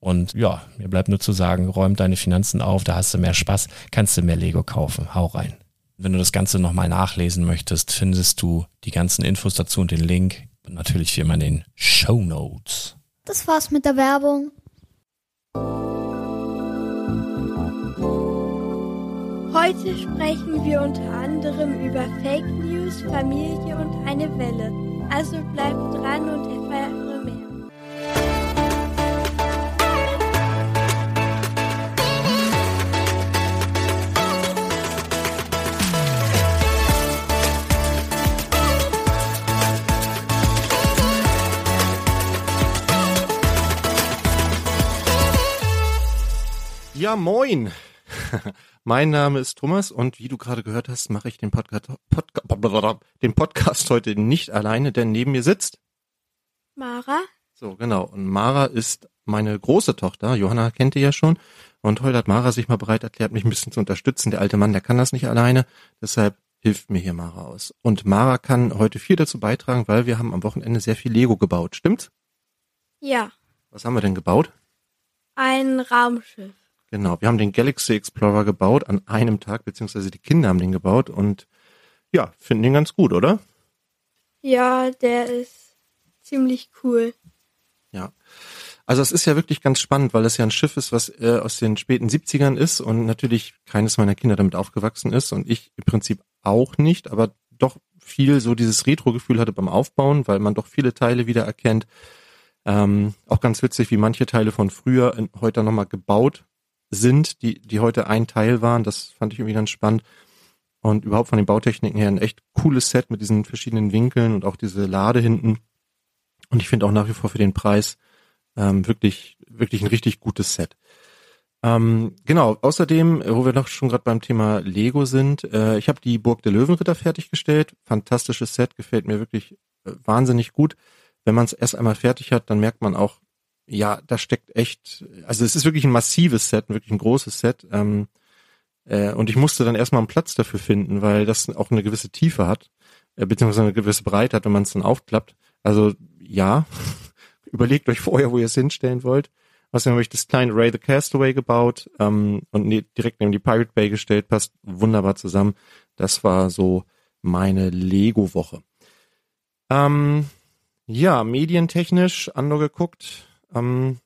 Und ja, mir bleibt nur zu sagen, räum deine Finanzen auf, da hast du mehr Spaß, kannst du mehr Lego kaufen. Hau rein. Wenn du das Ganze nochmal nachlesen möchtest, findest du die ganzen Infos dazu und den Link. Und natürlich wie immer in den Show Notes. Das war's mit der Werbung. Heute sprechen wir unter anderem über Fake News, Familie und eine Welle. Also bleibt dran und erfahre Ja, moin. mein Name ist Thomas und wie du gerade gehört hast, mache ich den Podcast, Podca den Podcast heute nicht alleine, denn neben mir sitzt Mara. So, genau. Und Mara ist meine große Tochter. Johanna kennt ihr ja schon. Und heute hat Mara sich mal bereit erklärt, mich ein bisschen zu unterstützen. Der alte Mann, der kann das nicht alleine. Deshalb hilft mir hier Mara aus. Und Mara kann heute viel dazu beitragen, weil wir haben am Wochenende sehr viel Lego gebaut. Stimmt's? Ja. Was haben wir denn gebaut? Ein Raumschiff. Genau, wir haben den Galaxy Explorer gebaut an einem Tag, beziehungsweise die Kinder haben den gebaut und ja, finden den ganz gut, oder? Ja, der ist ziemlich cool. Ja. Also es ist ja wirklich ganz spannend, weil es ja ein Schiff ist, was äh, aus den späten 70ern ist und natürlich keines meiner Kinder damit aufgewachsen ist und ich im Prinzip auch nicht, aber doch viel so dieses Retro-Gefühl hatte beim Aufbauen, weil man doch viele Teile wieder erkennt. Ähm, auch ganz witzig, wie manche Teile von früher in, heute nochmal gebaut sind, die, die heute ein Teil waren. Das fand ich irgendwie ganz spannend. Und überhaupt von den Bautechniken her ein echt cooles Set mit diesen verschiedenen Winkeln und auch diese Lade hinten. Und ich finde auch nach wie vor für den Preis ähm, wirklich, wirklich ein richtig gutes Set. Ähm, genau, außerdem, wo wir noch schon gerade beim Thema Lego sind, äh, ich habe die Burg der Löwenritter fertiggestellt. Fantastisches Set, gefällt mir wirklich äh, wahnsinnig gut. Wenn man es erst einmal fertig hat, dann merkt man auch, ja, da steckt echt, also es ist wirklich ein massives Set, wirklich ein großes Set. Ähm, äh, und ich musste dann erstmal einen Platz dafür finden, weil das auch eine gewisse Tiefe hat, äh, beziehungsweise eine gewisse Breite hat, wenn man es dann aufklappt. Also ja, überlegt euch vorher, wo ihr es hinstellen wollt. Außerdem habe ich das kleine Ray the Castaway gebaut ähm, und ne, direkt neben die Pirate Bay gestellt, passt wunderbar zusammen. Das war so meine Lego-Woche. Ähm, ja, medientechnisch Andor geguckt. Ähm,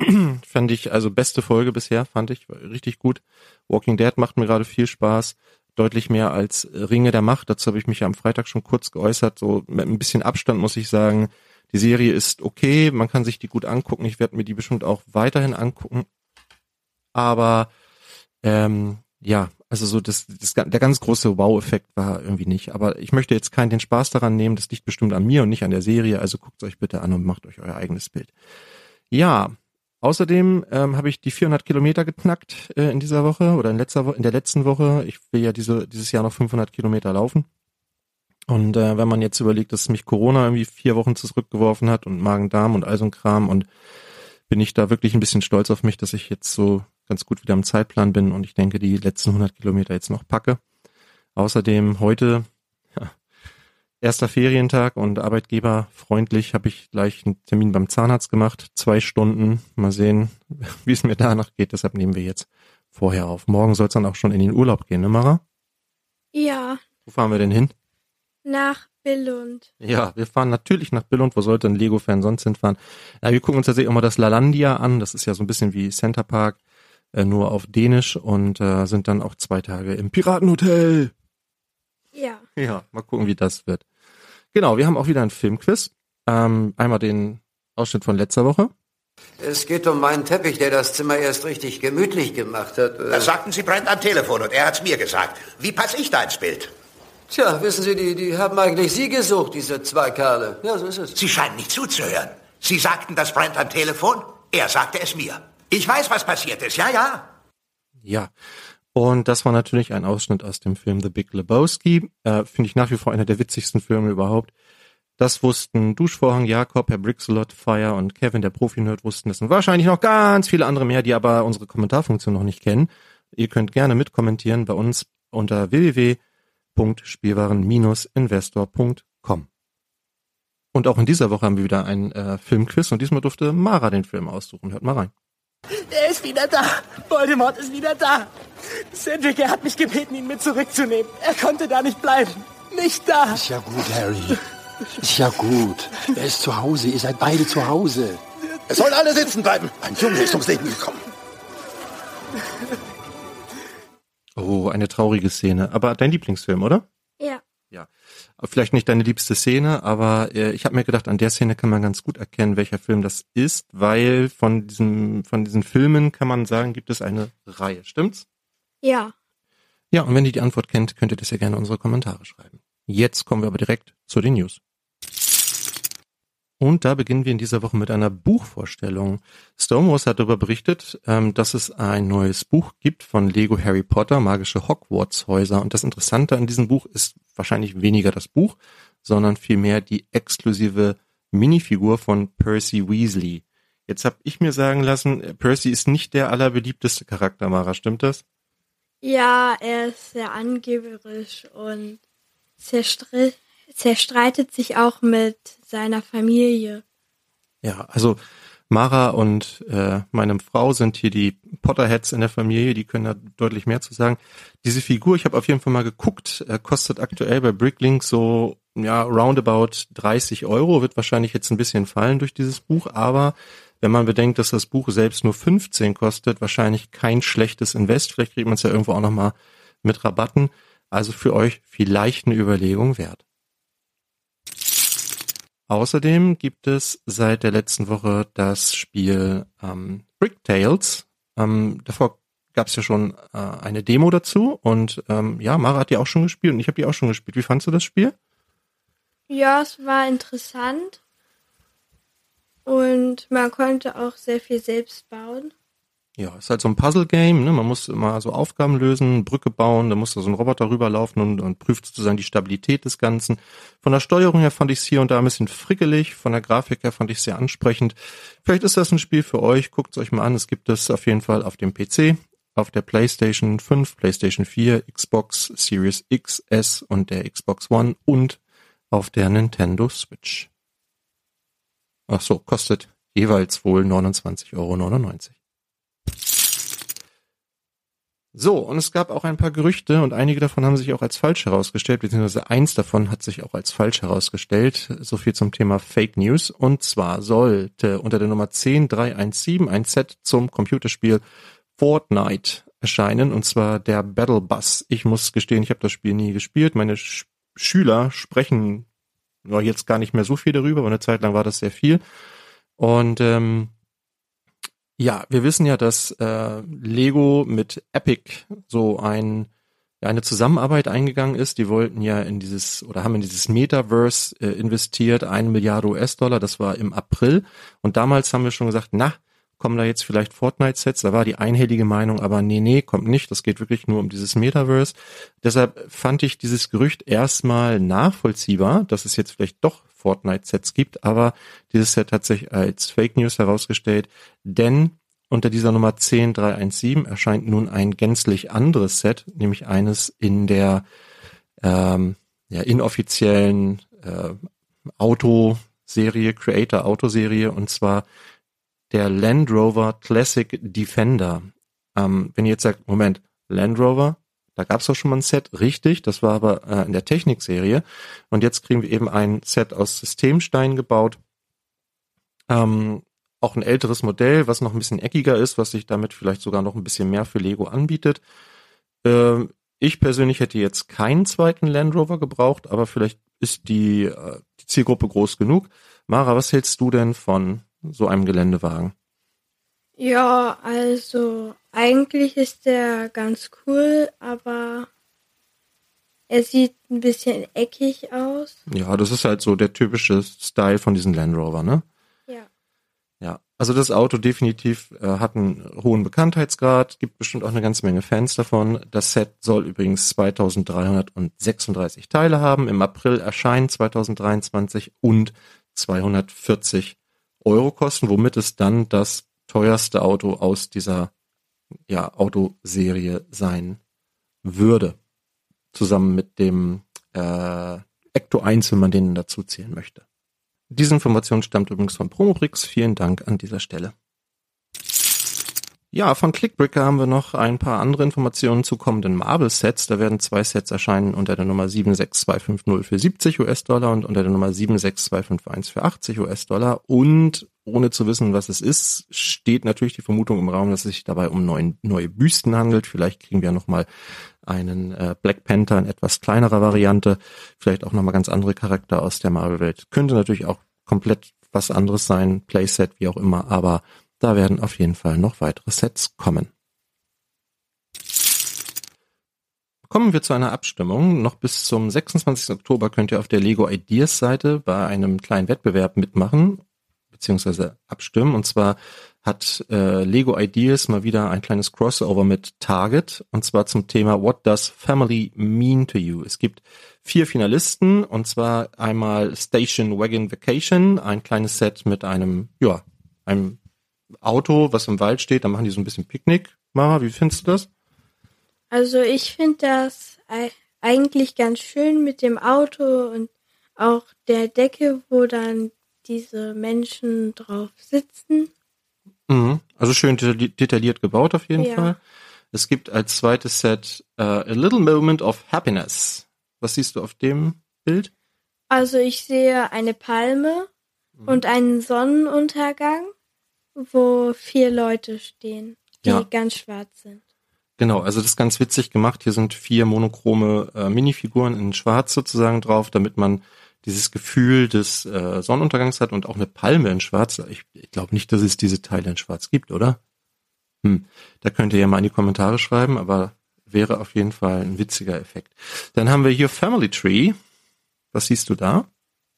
fand ich, also beste Folge bisher, fand ich richtig gut. Walking Dead macht mir gerade viel Spaß. Deutlich mehr als Ringe der Macht. Dazu habe ich mich ja am Freitag schon kurz geäußert. So mit ein bisschen Abstand muss ich sagen, die Serie ist okay, man kann sich die gut angucken. Ich werde mir die bestimmt auch weiterhin angucken. Aber ähm, ja, also so das, das der ganz große Wow-Effekt war irgendwie nicht. Aber ich möchte jetzt keinen den Spaß daran nehmen. Das liegt bestimmt an mir und nicht an der Serie. Also guckt euch bitte an und macht euch euer eigenes Bild. Ja, außerdem ähm, habe ich die 400 Kilometer geknackt äh, in dieser Woche oder in letzter Wo in der letzten Woche. Ich will ja diese dieses Jahr noch 500 Kilometer laufen. Und äh, wenn man jetzt überlegt, dass mich Corona irgendwie vier Wochen zurückgeworfen hat und Magen-Darm und all so ein Kram und bin ich da wirklich ein bisschen stolz auf mich, dass ich jetzt so ganz gut wieder im Zeitplan bin und ich denke, die letzten 100 Kilometer jetzt noch packe. Außerdem heute, ja, erster Ferientag und arbeitgeberfreundlich habe ich gleich einen Termin beim Zahnarzt gemacht. Zwei Stunden. Mal sehen, wie es mir danach geht. Deshalb nehmen wir jetzt vorher auf. Morgen soll es dann auch schon in den Urlaub gehen, ne Mara? Ja. Wo fahren wir denn hin? Nach Billund. Ja, wir fahren natürlich nach Billund. Wo sollte ein Lego-Fan sonst hinfahren? Na, wir gucken uns tatsächlich auch mal das Lalandia an. Das ist ja so ein bisschen wie Center Park, äh, nur auf Dänisch und äh, sind dann auch zwei Tage im Piratenhotel. Ja. Ja, mal gucken, wie das wird. Genau, wir haben auch wieder ein Filmquiz. Ähm, einmal den Ausschnitt von letzter Woche. Es geht um meinen Teppich, der das Zimmer erst richtig gemütlich gemacht hat. Das sagten Sie Brent am Telefon und er hat's mir gesagt. Wie passe ich da ins Bild? Tja, wissen Sie, die, die haben eigentlich Sie gesucht, diese zwei Kerle. Ja, so ist es. Sie scheinen nicht zuzuhören. Sie sagten das Brent am Telefon, er sagte es mir. Ich weiß, was passiert ist, ja, ja. Ja. Und das war natürlich ein Ausschnitt aus dem Film The Big Lebowski. Äh, Finde ich nach wie vor einer der witzigsten Filme überhaupt. Das wussten Duschvorhang, Jakob, Herr Brixelot, Fire und Kevin, der Profi-Nerd, wussten das und wahrscheinlich noch ganz viele andere mehr, die aber unsere Kommentarfunktion noch nicht kennen. Ihr könnt gerne mitkommentieren bei uns unter www www.spielwaren-investor.com. Und auch in dieser Woche haben wir wieder ein äh, Filmquiz und diesmal durfte Mara den Film aussuchen. Hört mal rein. Er ist wieder da. Voldemort ist wieder da. Cedric, er hat mich gebeten, ihn mit zurückzunehmen. Er konnte da nicht bleiben. Nicht da. Ist ja gut, Harry. Ist ja gut. Er ist zu Hause. Ihr seid beide zu Hause. Es sollen alle sitzen bleiben. Ein Junge ist ums Leben gekommen. Oh, eine traurige Szene. Aber dein Lieblingsfilm, oder? Ja. Vielleicht nicht deine liebste Szene, aber äh, ich habe mir gedacht, an der Szene kann man ganz gut erkennen, welcher Film das ist, weil von diesem, von diesen Filmen kann man sagen, gibt es eine Reihe. Stimmt's? Ja. Ja, und wenn ihr die Antwort kennt, könnt ihr das ja gerne in unsere Kommentare schreiben. Jetzt kommen wir aber direkt zu den News. Und da beginnen wir in dieser Woche mit einer Buchvorstellung. Stonewalls hat darüber berichtet, ähm, dass es ein neues Buch gibt von Lego Harry Potter, magische Hogwarts-Häuser. Und das Interessante an diesem Buch ist wahrscheinlich weniger das Buch, sondern vielmehr die exklusive Minifigur von Percy Weasley. Jetzt habe ich mir sagen lassen, Percy ist nicht der allerbeliebteste Charakter, Mara, stimmt das? Ja, er ist sehr angeberisch und zerstri zerstreitet sich auch mit seiner Familie. Ja, also Mara und äh, meine Frau sind hier die Potterheads in der Familie, die können da deutlich mehr zu sagen. Diese Figur, ich habe auf jeden Fall mal geguckt, äh, kostet aktuell bei Bricklink so ja roundabout 30 Euro, wird wahrscheinlich jetzt ein bisschen fallen durch dieses Buch, aber wenn man bedenkt, dass das Buch selbst nur 15 kostet, wahrscheinlich kein schlechtes Invest. Vielleicht kriegt man es ja irgendwo auch nochmal mit Rabatten. Also für euch vielleicht eine Überlegung wert. Außerdem gibt es seit der letzten Woche das Spiel ähm, Brick Ähm, davor gab es ja schon äh, eine Demo dazu und ähm, ja, Mara hat die auch schon gespielt und ich habe die auch schon gespielt. Wie fandst du das Spiel? Ja, es war interessant und man konnte auch sehr viel selbst bauen. Ja, ist halt so ein Puzzle-Game, ne? Man muss immer so Aufgaben lösen, Brücke bauen, da muss da so ein Roboter rüberlaufen und, und prüft sozusagen die Stabilität des Ganzen. Von der Steuerung her fand ich es hier und da ein bisschen frickelig, von der Grafik her fand ich es sehr ansprechend. Vielleicht ist das ein Spiel für euch, guckt es euch mal an. Es gibt es auf jeden Fall auf dem PC, auf der PlayStation 5, PlayStation 4, Xbox Series X, S und der Xbox One und auf der Nintendo Switch. Ach so, kostet jeweils wohl 29,99 Euro. So, und es gab auch ein paar Gerüchte und einige davon haben sich auch als falsch herausgestellt, beziehungsweise eins davon hat sich auch als falsch herausgestellt. So viel zum Thema Fake News. Und zwar sollte unter der Nummer 10317 ein Set zum Computerspiel Fortnite erscheinen, und zwar der Battle Bus. Ich muss gestehen, ich habe das Spiel nie gespielt. Meine Sch Schüler sprechen jetzt gar nicht mehr so viel darüber, aber eine Zeit lang war das sehr viel. Und ähm, ja, wir wissen ja, dass äh, Lego mit Epic so ein eine Zusammenarbeit eingegangen ist. Die wollten ja in dieses oder haben in dieses Metaverse äh, investiert, eine Milliarde US-Dollar. Das war im April. Und damals haben wir schon gesagt, na, kommen da jetzt vielleicht Fortnite-Sets? Da war die einhellige Meinung, aber nee, nee, kommt nicht. Das geht wirklich nur um dieses Metaverse. Deshalb fand ich dieses Gerücht erstmal nachvollziehbar, dass es jetzt vielleicht doch Fortnite-Sets gibt, aber dieses Set hat sich als Fake News herausgestellt, denn unter dieser Nummer 10317 erscheint nun ein gänzlich anderes Set, nämlich eines in der ähm, ja, inoffiziellen äh, Autoserie, Creator Autoserie, und zwar der Land Rover Classic Defender. Ähm, wenn ihr jetzt sagt, Moment, Land Rover, da gab es doch schon mal ein Set, richtig, das war aber äh, in der Technikserie. Und jetzt kriegen wir eben ein Set aus Systemstein gebaut. Ähm, auch ein älteres Modell, was noch ein bisschen eckiger ist, was sich damit vielleicht sogar noch ein bisschen mehr für Lego anbietet. Ähm, ich persönlich hätte jetzt keinen zweiten Land Rover gebraucht, aber vielleicht ist die, äh, die Zielgruppe groß genug. Mara, was hältst du denn von so einem Geländewagen? Ja, also eigentlich ist der ganz cool, aber er sieht ein bisschen eckig aus. Ja, das ist halt so der typische Style von diesen Land Rover, ne? Ja. Ja, also das Auto definitiv äh, hat einen hohen Bekanntheitsgrad, gibt bestimmt auch eine ganze Menge Fans davon. Das Set soll übrigens 2336 Teile haben, im April erscheinen 2023 und 240 Euro kosten, womit es dann das teuerste Auto aus dieser ja, Autoserie sein würde. Zusammen mit dem äh, Ecto 1, wenn man den dazu zählen möchte. Diese Information stammt übrigens von Promobrix. Vielen Dank an dieser Stelle. Ja, von Clickbricker haben wir noch ein paar andere Informationen zu kommenden Marvel-Sets. Da werden zwei Sets erscheinen unter der Nummer 76250 für 70 US-Dollar und unter der Nummer 76251 für 80 US-Dollar. Und ohne zu wissen, was es ist, steht natürlich die Vermutung im Raum, dass es sich dabei um neuen, neue Büsten handelt. Vielleicht kriegen wir nochmal einen äh, Black Panther in etwas kleinerer Variante. Vielleicht auch nochmal ganz andere Charakter aus der Marvel-Welt. Könnte natürlich auch komplett was anderes sein, Playset, wie auch immer, aber da werden auf jeden Fall noch weitere Sets kommen. Kommen wir zu einer Abstimmung. Noch bis zum 26. Oktober könnt ihr auf der Lego Ideas Seite bei einem kleinen Wettbewerb mitmachen beziehungsweise abstimmen. Und zwar hat äh, Lego Ideas mal wieder ein kleines Crossover mit Target und zwar zum Thema What does Family mean to you? Es gibt vier Finalisten und zwar einmal Station Wagon Vacation, ein kleines Set mit einem, ja, einem Auto, was im Wald steht, da machen die so ein bisschen Picknick. Mara, wie findest du das? Also ich finde das eigentlich ganz schön mit dem Auto und auch der Decke, wo dann diese Menschen drauf sitzen. Mhm. Also schön detailliert gebaut auf jeden ja. Fall. Es gibt als zweites Set uh, A Little Moment of Happiness. Was siehst du auf dem Bild? Also ich sehe eine Palme mhm. und einen Sonnenuntergang wo vier Leute stehen, die ja. ganz schwarz sind. Genau, also das ist ganz witzig gemacht. Hier sind vier monochrome äh, Minifiguren in Schwarz sozusagen drauf, damit man dieses Gefühl des äh, Sonnenuntergangs hat und auch eine Palme in Schwarz. Ich, ich glaube nicht, dass es diese Teile in Schwarz gibt, oder? Hm. Da könnt ihr ja mal in die Kommentare schreiben, aber wäre auf jeden Fall ein witziger Effekt. Dann haben wir hier Family Tree. Was siehst du da?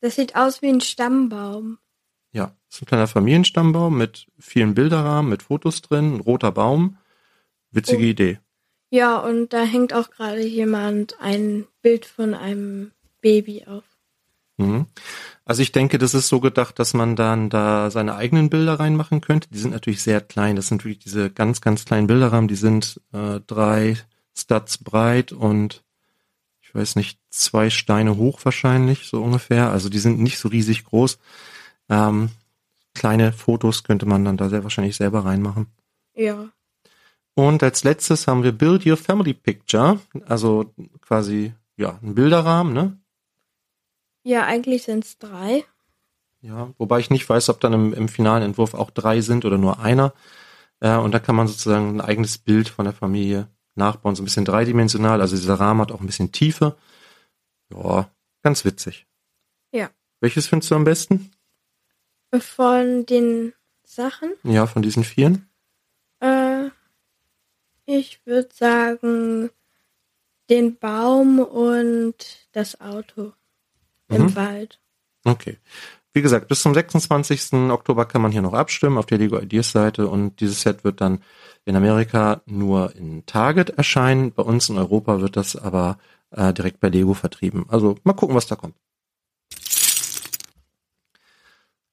Das sieht aus wie ein Stammbaum. Ja, ist ein kleiner Familienstammbaum mit vielen Bilderrahmen, mit Fotos drin, ein roter Baum. Witzige Oh. Idee. Ja, und da hängt auch gerade jemand ein Bild von einem Baby auf. Mhm. Also ich denke, das ist so gedacht, dass man dann da seine eigenen Bilder reinmachen könnte. Die sind natürlich sehr klein. Das sind wirklich diese ganz, ganz kleinen Bilderrahmen. Die sind äh, drei Studs breit und ich weiß nicht, zwei Steine hoch wahrscheinlich, so ungefähr. Also die sind nicht so riesig groß. Ähm, kleine Fotos könnte man dann da sehr wahrscheinlich selber reinmachen. Ja. Und als letztes haben wir Build Your Family Picture, also quasi ja ein Bilderrahmen, ne? Ja, eigentlich sind es drei. Ja, wobei ich nicht weiß, ob dann im, im finalen Entwurf auch drei sind oder nur einer. Äh, und da kann man sozusagen ein eigenes Bild von der Familie nachbauen, so ein bisschen dreidimensional. Also dieser Rahmen hat auch ein bisschen Tiefe. Ja, ganz witzig. Ja. Welches findest du am besten? Von den Sachen, Ja, von diesen vieren? äh, ich würde sagen, den Baum und das Auto im Mhm. Wald. Okay. Wie gesagt, bis zum 26. Oktober kann man hier noch abstimmen auf der Lego Ideas Seite und dieses Set wird dann in Amerika nur in Target erscheinen. Bei uns in Europa wird das aber äh, direkt bei Lego vertrieben. Also mal gucken, was da kommt.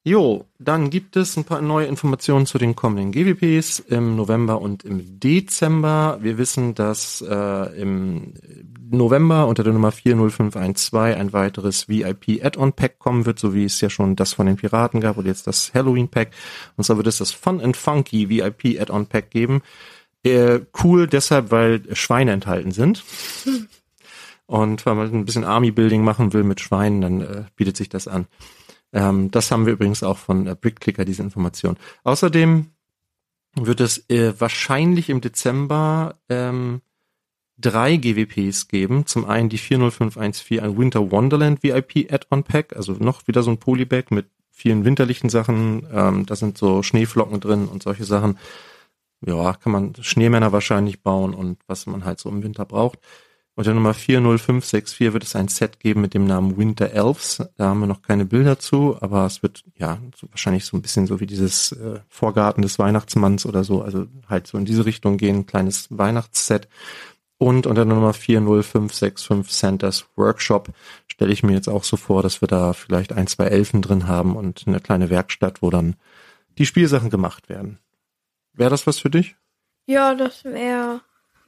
Jo, dann gibt es ein paar neue Informationen zu den kommenden GWPs im November und im Dezember. Wir wissen, dass äh, im November unter der Nummer 40512 ein weiteres VIP Add-on Pack kommen wird, so wie es ja schon das von den Piraten gab und jetzt das Halloween Pack. Und zwar wird es das Fun and Funky VIP Add-on Pack geben. Äh, cool deshalb, weil Schweine enthalten sind. Und wenn man ein bisschen Army-Building machen will mit Schweinen, dann äh, bietet sich das an. Ähm, das haben wir übrigens auch von äh, Brickclicker, diese Information. Außerdem wird es äh, wahrscheinlich im Dezember ähm, drei GWPs geben. Zum einen die 40514, ein Winter Wonderland VIP Add-on Pack, also noch wieder so ein Polybag mit vielen winterlichen Sachen. Ähm, da sind so Schneeflocken drin und solche Sachen. Ja, kann man Schneemänner wahrscheinlich bauen und was man halt so im Winter braucht. Und der Nummer 40564 wird es ein Set geben mit dem Namen Winter Elves. Da haben wir noch keine Bilder zu, aber es wird ja so wahrscheinlich so ein bisschen so wie dieses äh, Vorgarten des Weihnachtsmanns oder so, also halt so in diese Richtung gehen, ein kleines Weihnachtsset. Und unter der Nummer 40565 Santas Workshop stelle ich mir jetzt auch so vor, dass wir da vielleicht ein, zwei Elfen drin haben und eine kleine Werkstatt, wo dann die Spielsachen gemacht werden. Wäre das was für dich? Ja, das wäre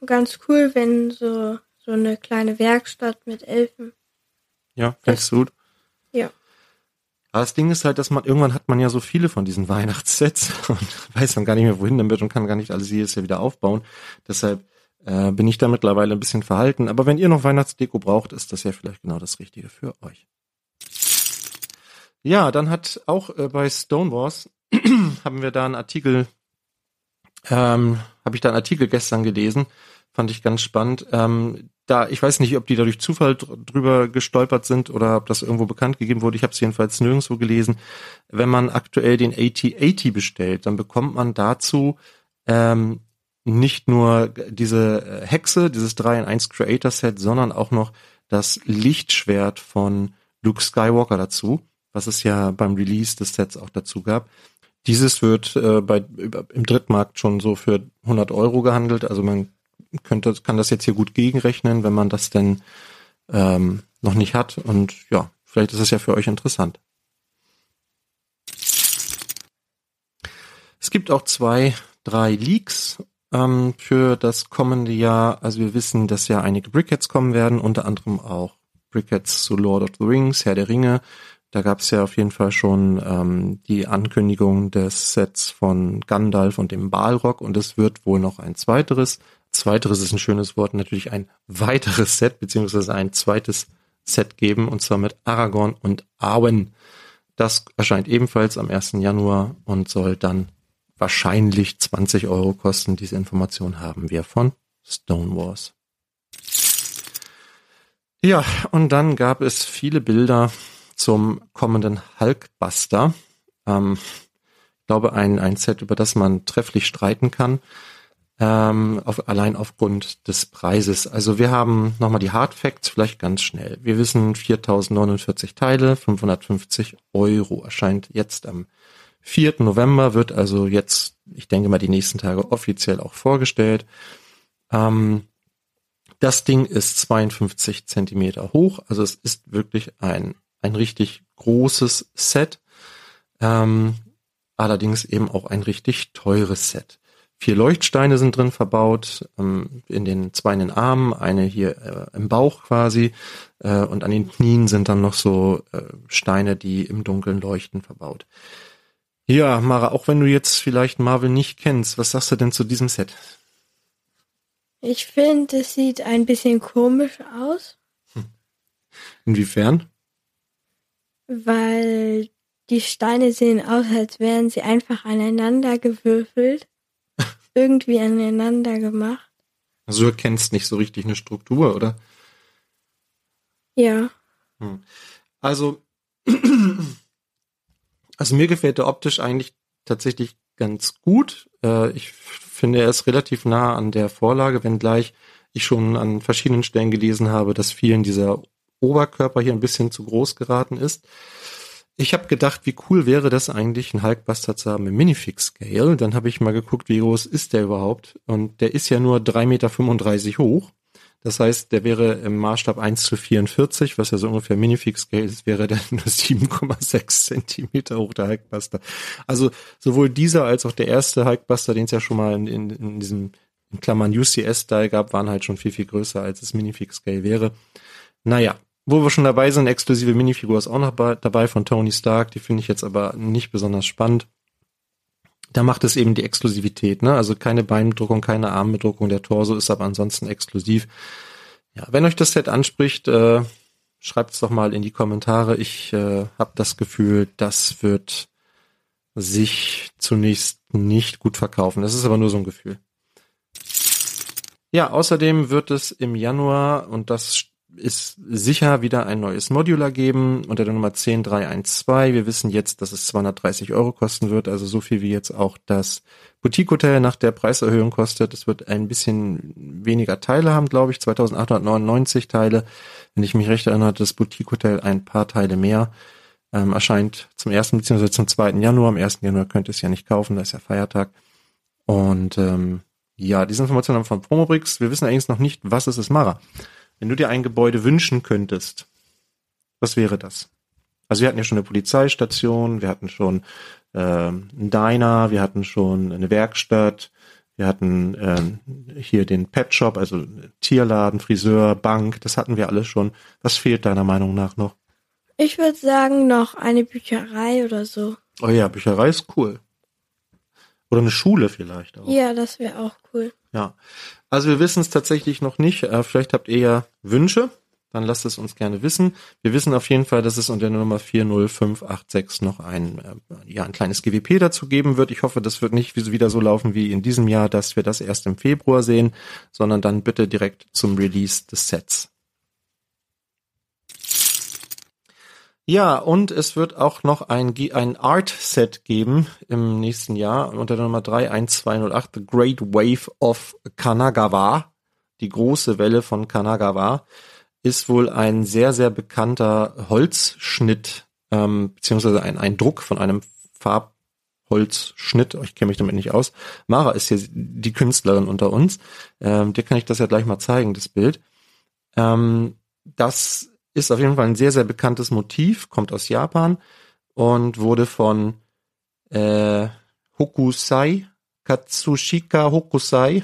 ganz cool, wenn so, so eine kleine Werkstatt mit Elfen. Ja, findest du gut? Ja. Aber das Ding ist halt, dass man, irgendwann hat man ja so viele von diesen Weihnachtssets und weiß dann gar nicht mehr, wohin damit und kann gar nicht alles jedes Jahr wieder aufbauen. Deshalb äh, bin ich da mittlerweile ein bisschen verhalten. Aber wenn ihr noch Weihnachtsdeko braucht, ist das ja vielleicht genau das Richtige für euch. Ja, dann hat auch äh, bei Stonewars haben wir da einen Artikel, ähm, habe ich da einen Artikel gestern gelesen, fand ich ganz spannend. Ähm, da, ich weiß nicht, ob die da durch Zufall dr- drüber gestolpert sind oder ob das irgendwo bekannt gegeben wurde. Ich habe es jedenfalls nirgendwo gelesen. Wenn man aktuell den AT80 bestellt, dann bekommt man dazu ähm, nicht nur diese äh, Hexe, dieses 3 in 1 Creator Set, sondern auch noch das Lichtschwert von Luke Skywalker dazu, was es ja beim Release des Sets auch dazu gab. Dieses wird äh, bei, im Drittmarkt schon so für 100 Euro gehandelt. Also man könnte, kann das jetzt hier gut gegenrechnen, wenn man das denn ähm, noch nicht hat. Und ja, vielleicht ist es ja für euch interessant. Es gibt auch zwei, drei Leaks ähm, für das kommende Jahr. Also wir wissen, dass ja einige Brickheads kommen werden, unter anderem auch Brickheads zu Lord of the Rings, Herr der Ringe. Da gab es ja auf jeden Fall schon ähm, die Ankündigung des Sets von Gandalf und dem Balrog und es wird wohl noch ein zweiteres. Zweiteres ist ein schönes Wort, natürlich ein weiteres Set, beziehungsweise ein zweites Set geben, und zwar mit Aragorn und Arwen. Das erscheint ebenfalls am 1. Januar und soll dann wahrscheinlich 20 Euro kosten. Diese Information haben wir von Stonewars. Ja, und dann gab es viele Bilder zum kommenden Hulkbuster. Ähm, ich glaube, ein, ein Set, über das man trefflich streiten kann. ähm, auf, allein aufgrund des Preises. Also wir haben nochmal die Hard Facts, vielleicht ganz schnell. Wir wissen 4049 Teile, 550 Euro. Erscheint jetzt am 4. November, wird also jetzt, ich denke mal, die nächsten Tage offiziell auch vorgestellt. Ähm, das Ding ist 52 Zentimeter hoch, also es ist wirklich ein, ein richtig großes Set. Ähm, allerdings eben auch ein richtig teures Set. Vier Leuchtsteine sind drin verbaut, ähm, in den zwei in den Armen, eine hier äh, im Bauch quasi, äh, und an den Knien sind dann noch so äh, Steine, die im Dunkeln leuchten, verbaut. Ja, Mara, auch wenn du jetzt vielleicht Marvel nicht kennst, was sagst du denn zu diesem Set? Ich finde, es sieht ein bisschen komisch aus, Inwiefern? Weil die Steine sehen aus, als wären sie einfach aneinander gewürfelt, irgendwie aneinander gemacht. Also du erkennst nicht so richtig eine Struktur, oder? Ja. Also, also mir gefällt der optisch eigentlich tatsächlich ganz gut. Äh, ich finde, er ist relativ nah an der Vorlage, wenngleich ich schon an verschiedenen Stellen gelesen habe, dass vielen dieser Oberkörper hier ein bisschen zu groß geraten ist. Ich habe gedacht, wie cool wäre das eigentlich, einen Hulkbuster zu haben im Minifix-Scale. Dann habe ich mal geguckt, wie groß ist der überhaupt. Und der ist ja nur 3,35 Meter hoch. Das heißt, der wäre im Maßstab 1 zu 44, was ja so ungefähr Minifix-Scale ist, wäre der nur 7,6 Zentimeter hoch, der Hulkbuster. Also sowohl dieser als auch der erste Hulkbuster, den es ja schon mal in, in, in diesem in Klammern UCS-Style gab, waren halt schon viel, viel größer, als es Minifix-Scale wäre. Naja, wo wir schon dabei sind, exklusive Minifigur ist auch noch bei, dabei von Tony Stark, die finde ich jetzt aber nicht besonders spannend. Da macht es eben die Exklusivität, ne? Also keine Beinbedruckung, keine Armbedruckung, der Torso ist aber ansonsten exklusiv. Ja, wenn euch das Set anspricht, äh, schreibt es doch mal in die Kommentare. Ich äh, habe das Gefühl, das wird sich zunächst nicht gut verkaufen. Das ist aber nur so ein Gefühl. Ja, außerdem wird es im Januar, und das ist sicher wieder ein neues Modular geben unter der Nummer 10312. Wir wissen jetzt, dass es 230 Euro kosten wird, also so viel wie jetzt auch das Boutique Hotel nach der Preiserhöhung kostet. Es wird ein bisschen weniger Teile haben, glaube ich, 2899 Teile. Wenn ich mich recht erinnere, das Boutique Hotel ein paar Teile mehr. Ähm, erscheint zum ersten bzw. zum zweiten Januar. Am ersten Januar könnt ihr es ja nicht kaufen, da ist ja Feiertag. Und ähm, ja, diese Informationen haben wir von Promobrix. Wir wissen allerdings noch nicht, was es ist, Mara. Wenn du dir ein Gebäude wünschen könntest, was wäre das? Also wir hatten ja schon eine Polizeistation, wir hatten schon äh, einen Diner, wir hatten schon eine Werkstatt, wir hatten ähm, hier den Pet Shop, also Tierladen, Friseur, Bank, das hatten wir alles schon. Was fehlt deiner Meinung nach noch? Ich würde sagen, noch eine Bücherei oder so. Oh ja, Bücherei ist cool. Oder eine Schule vielleicht auch. Ja, das wäre auch cool. Ja. Also wir wissen es tatsächlich noch nicht. Äh, vielleicht habt ihr ja Wünsche. Dann lasst es uns gerne wissen. Wir wissen auf jeden Fall, dass es unter der Nummer 40586 noch ein, äh, ja, ein kleines GWP dazu geben wird. Ich hoffe, das wird nicht wieder so laufen wie in diesem Jahr, dass wir das erst im Februar sehen, sondern dann bitte direkt zum Release des Sets. Ja, und es wird auch noch ein, ein Art-Set geben im nächsten Jahr unter der Nummer 31208, The Great Wave of Kanagawa. Die große Welle von Kanagawa ist wohl ein sehr, sehr bekannter Holzschnitt, ähm, beziehungsweise ein, ein Druck von einem Farbholzschnitt. Ich kenne mich damit nicht aus. Mara ist hier die Künstlerin unter uns. Ähm, dir kann ich das ja gleich mal zeigen, das Bild. Ähm, das ist auf jeden Fall ein sehr, sehr bekanntes Motiv, kommt aus Japan und wurde von äh, Hokusai, Katsushika Hokusai,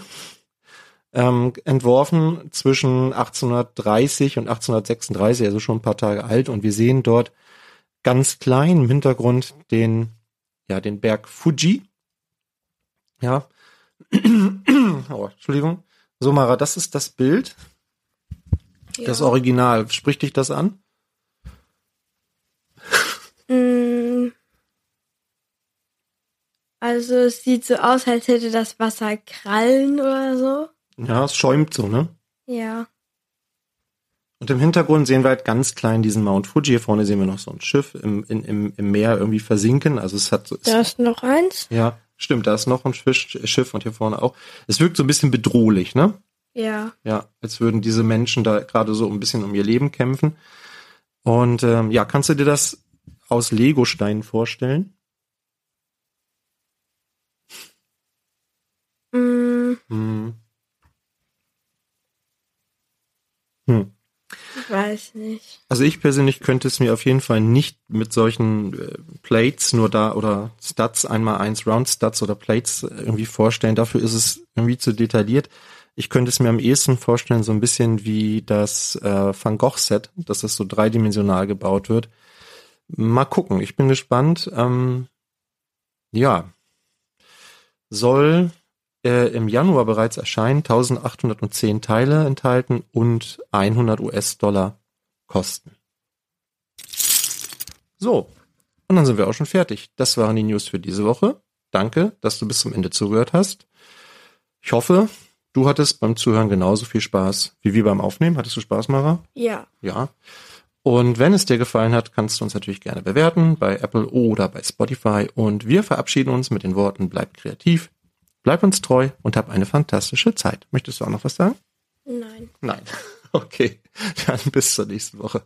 ähm, entworfen zwischen 1830 und 1836, also schon ein paar Tage alt. Und wir sehen dort ganz klein im Hintergrund den, ja, den Berg Fuji. Ja. oh, Entschuldigung. So, Mara, das ist das Bild. Das Original, spricht dich das an? Mm. Also es sieht so aus, als hätte das Wasser Krallen oder so. Ja, es schäumt so, ne? Ja. Und im Hintergrund sehen wir halt ganz klein diesen Mount Fuji. Hier vorne sehen wir noch so ein Schiff im, in, im, im Meer irgendwie versinken. Also es hat so. Da ist noch eins. Ja, stimmt, da ist noch ein Fisch, Schiff und hier vorne auch. Es wirkt so ein bisschen bedrohlich, ne? Ja. Ja, als würden diese Menschen da gerade so ein bisschen um ihr Leben kämpfen. Und ähm, ja, kannst du dir das aus Legosteinen vorstellen? Mm, Hm. Hm. ich weiß nicht. Also ich persönlich könnte es mir auf jeden Fall nicht mit solchen äh, Plates nur da oder Studs einmal eins Round Studs oder Plates irgendwie vorstellen. Dafür ist es irgendwie zu detailliert. Ich könnte es mir am ehesten vorstellen, so ein bisschen wie das äh, Van Gogh Set, dass das so dreidimensional gebaut wird. Mal gucken, ich bin gespannt. Ähm, ja, soll äh, im Januar bereits erscheinen, 1810 Teile enthalten und 100 US-Dollar kosten. So, und dann sind wir auch schon fertig. Das waren die News für diese Woche. Danke, dass du bis zum Ende zugehört hast. Ich hoffe, du hattest beim Zuhören genauso viel Spaß wie wir beim Aufnehmen. Hattest du Spaß, Mara? Ja. Ja. Und wenn es dir gefallen hat, kannst du uns natürlich gerne bewerten bei Apple oder bei Spotify. Und wir verabschieden uns mit den Worten, bleib kreativ, bleib uns treu und hab eine fantastische Zeit. Möchtest du auch noch was sagen? Nein. Nein. Okay. Dann bis zur nächsten Woche.